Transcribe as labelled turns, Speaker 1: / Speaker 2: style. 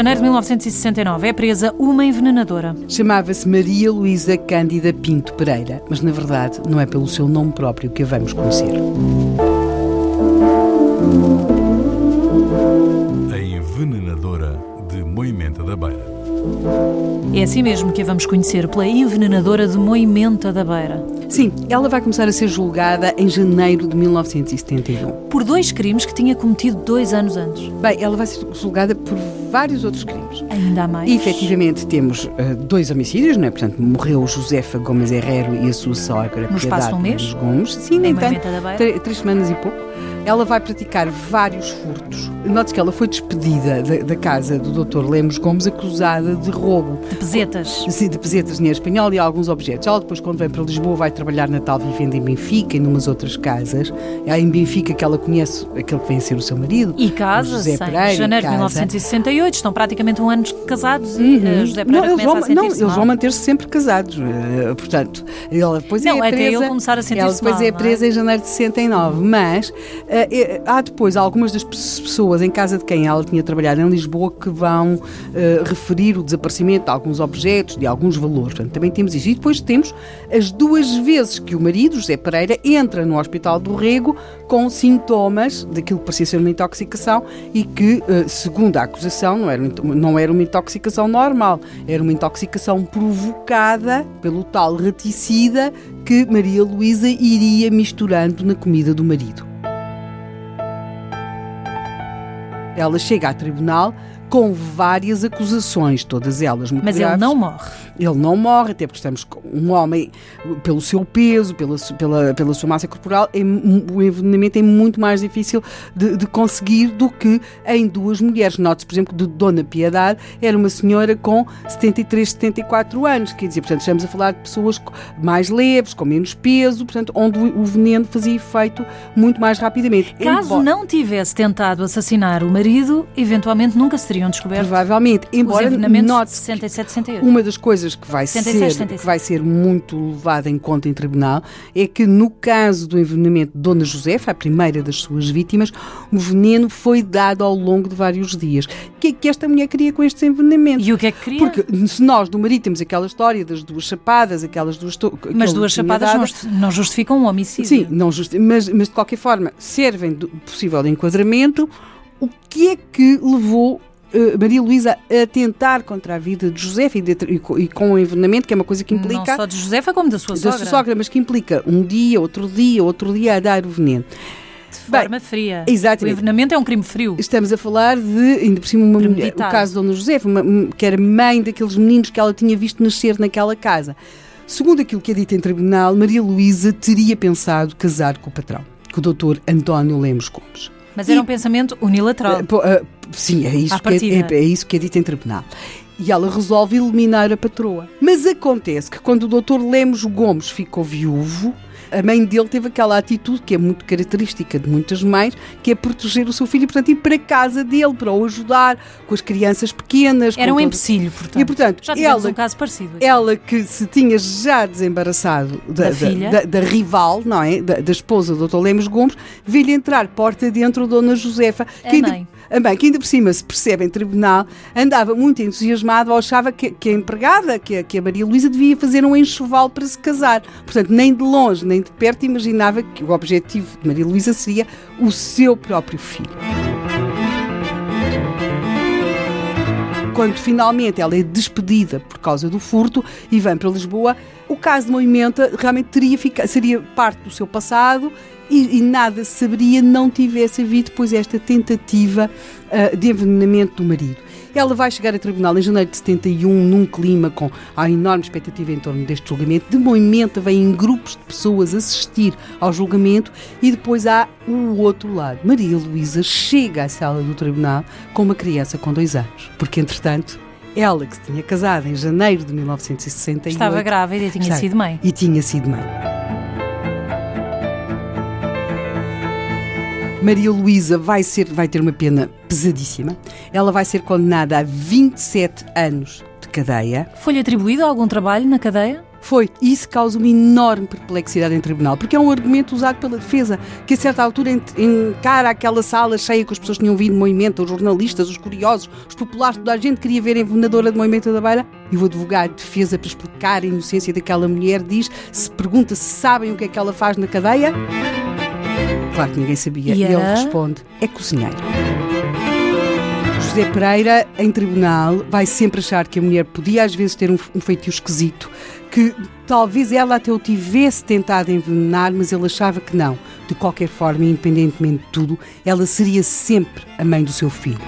Speaker 1: janeiro de 1969 é presa uma envenenadora.
Speaker 2: Chamava-se Maria Luísa Cândida Pinto Pereira, mas na verdade não é pelo seu nome próprio que a vamos conhecer.
Speaker 3: A envenenadora de Moimenta da Beira.
Speaker 1: É assim mesmo que a vamos conhecer pela envenenadora de Moimenta da Beira.
Speaker 2: Sim, ela vai começar a ser julgada em janeiro de 1971.
Speaker 1: Por dois crimes que tinha cometido dois anos antes.
Speaker 2: Bem, ela vai ser julgada por vários outros crimes.
Speaker 1: Ainda há mais.
Speaker 2: E, efetivamente, temos uh, dois homicídios, não é? Portanto, morreu Josefa Gomes Herrero e a sua sogra,
Speaker 1: No espaço de um mês?
Speaker 2: Gomes. Sim,
Speaker 1: Em
Speaker 2: nem tanto. Três semanas e pouco. Ela vai praticar vários furtos. Note que ela foi despedida da, da casa do Dr. Lemos Gomes acusada de roubo.
Speaker 1: De pesetas.
Speaker 2: Sim, de pesetas de dinheiro espanhol e alguns objetos. Ela depois, quando vem para Lisboa, vai trabalhar na tal vivenda em Benfica e numas outras casas. É em Benfica que ela conhece aquele que vem a ser o seu marido.
Speaker 1: E
Speaker 2: o
Speaker 1: casa-se
Speaker 2: José
Speaker 1: em
Speaker 2: Pereira,
Speaker 1: janeiro de
Speaker 2: casa.
Speaker 1: 1968. Estão praticamente um ano casados e eh, José
Speaker 2: Não,
Speaker 1: Pereira
Speaker 2: eles
Speaker 1: começa
Speaker 2: vão,
Speaker 1: a
Speaker 2: não, eles
Speaker 1: mal.
Speaker 2: vão manter-se sempre casados. eh, portanto, ela depois
Speaker 1: Não,
Speaker 2: é
Speaker 1: até
Speaker 2: presa.
Speaker 1: ele começar a sentir-se
Speaker 2: Ela depois
Speaker 1: mal,
Speaker 2: é
Speaker 1: não é?
Speaker 2: presa em janeiro de 69. Mas eh, eh, há depois algumas das pessoas em casa de quem ela tinha trabalhado em Lisboa que vão eh, referir o desaparecimento de alguns objetos, de alguns valores. Portanto, também temos isso. E depois temos as duas vezes que o marido, José Pereira, entra no Hospital do Rego com sintomas daquilo que parecia ser uma intoxicação e que, eh, segundo a acusação, não era, não era uma intoxicação normal, era uma intoxicação provocada pelo tal reticida que Maria Luísa iria misturando na comida do marido. Ela chega a tribunal com várias acusações, todas elas muito
Speaker 1: Mas ele
Speaker 2: graves.
Speaker 1: não morre.
Speaker 2: Ele não morre, até porque estamos com um homem, pelo seu peso, pela, pela, pela sua massa corporal, é o envenenamento é muito mais difícil de, de conseguir do que em duas mulheres. Note-se, por exemplo, de Dona Piedade era uma senhora com 73, 74 anos, quer dizer, portanto, estamos a falar de pessoas mais leves, com menos peso, portanto, onde o veneno fazia efeito muito mais rapidamente.
Speaker 1: Caso
Speaker 2: Embora-
Speaker 1: não tivesse tentado assassinar o marido, eventualmente nunca seriam descobertos
Speaker 2: Provavelmente, embora note
Speaker 1: 67, 68.
Speaker 2: Uma das coisas que vai,
Speaker 1: 76,
Speaker 2: ser,
Speaker 1: 76.
Speaker 2: que vai ser muito levada em conta em tribunal é que, no caso do envenenamento de Dona Josefa, a primeira das suas vítimas, o veneno foi dado ao longo de vários dias. O que é que esta mulher queria com estes envenenamentos?
Speaker 1: E o que é que queria?
Speaker 2: Porque se nós do marido temos aquela história das duas chapadas, aquelas duas.
Speaker 1: Mas duas chapadas não justi- não justificam um homicídio.
Speaker 2: Sim, não justi- mas, mas de qualquer forma servem de possível enquadramento. O que é que levou eh, Maria Luísa a tentar contra a vida de José e, de- e co- com o envenenamento, que é uma coisa que
Speaker 1: Não
Speaker 2: implica.
Speaker 1: só de Josefa, como da sua
Speaker 2: da
Speaker 1: sogra.
Speaker 2: sua sogra, mas que implica um dia, outro dia, outro dia a dar o veneno.
Speaker 1: De forma fria.
Speaker 2: exatamente.
Speaker 1: O envenenamento é um crime frio.
Speaker 2: Estamos a falar de, ainda por cima, uma mulher, o caso de Dona Josefa, que era mãe daqueles meninos que ela tinha visto nascer naquela casa. Segundo aquilo que é dito em tribunal, Maria Luísa teria pensado casar com o patrão, com o doutor António Lemos Gomes.
Speaker 1: Mas era
Speaker 2: E-
Speaker 1: um pensamento unilateral.
Speaker 2: Eh, eh, sim, é isso, que é, é- é isso que é dito em tribunal. E ela resolve eliminar a patroa. Mas acontece que quando o doutor Lemos Gomes ficou viúvo, a mãe dele teve aquela atitude que é muito característica de muitas mães, que é proteger o seu filho portanto, ir para a casa dele para o ajudar com as crianças pequenas.
Speaker 1: Era um
Speaker 2: todo-
Speaker 1: empecilho, portanto.
Speaker 2: E, portanto,
Speaker 1: Já
Speaker 2: ela-
Speaker 1: um caso parecido.
Speaker 2: ela que se tinha já desembaraçado da,
Speaker 1: Da filha.
Speaker 2: da, da rival, não é? Da, esposa do Dr. Lemos Gomes, viu-lhe entrar porta dentro Dona Josefa.
Speaker 1: A
Speaker 2: ainda,
Speaker 1: mãe.
Speaker 2: a mãe, que ainda por cima se percebe em tribunal, andava muito entusiasmada ou achava que, que a empregada, que a, que a Maria Luísa devia fazer um enxoval para se casar. Portanto, nem de longe, nem de perto, imaginava que o objetivo de Maria Luísa seria o seu próprio filho. quando finalmente ela é despedida por causa do furto e vem para Lisboa, o caso de Moimenta realmente teria ficado, seria parte do seu passado e, e nada saberia não tivesse havido depois esta tentativa ah, de envenenamento do marido. Ela vai chegar a tribunal em janeiro de 71 num clima com a enorme expectativa em torno deste julgamento. De Moimenta vêm grupos de pessoas assistir ao julgamento e depois há o outro lado. Maria Luísa chega à sala do tribunal com uma criança com dois anos, porque entretanto ela que se tinha casado em janeiro de 1968
Speaker 1: Estava grávida e tinha
Speaker 2: Está-
Speaker 1: sido mãe.
Speaker 2: e tinha sido mãe. Maria Luísa vai, ser, vai ter uma pena pesadíssima. Ela vai ser condenada a 27 anos de cadeia.
Speaker 1: Foi-lhe atribuído algum trabalho na cadeia?
Speaker 2: Foi. Isso causa uma enorme perplexidade em tribunal, porque é um argumento usado pela defesa, que a certa altura encara aquela sala cheia com as pessoas que tinham vindo de movimento, os jornalistas, os curiosos, os populares, toda a gente queria ver a envenenadora de movimento da beira, e o advogado de defesa, para explicar a inocência daquela mulher, diz, se pergunta se sabem o que é que ela faz na cadeia. Claro que ninguém sabia.
Speaker 1: E,
Speaker 2: e ele responde: é cozinheiro. José Pereira, em tribunal, vai sempre achar que a mulher podia às vezes ter um, um feitio esquisito, que talvez ela até o tivesse tentado envenenar, mas ele achava que não. De qualquer forma, independentemente de tudo, ela seria sempre a mãe do seu filho.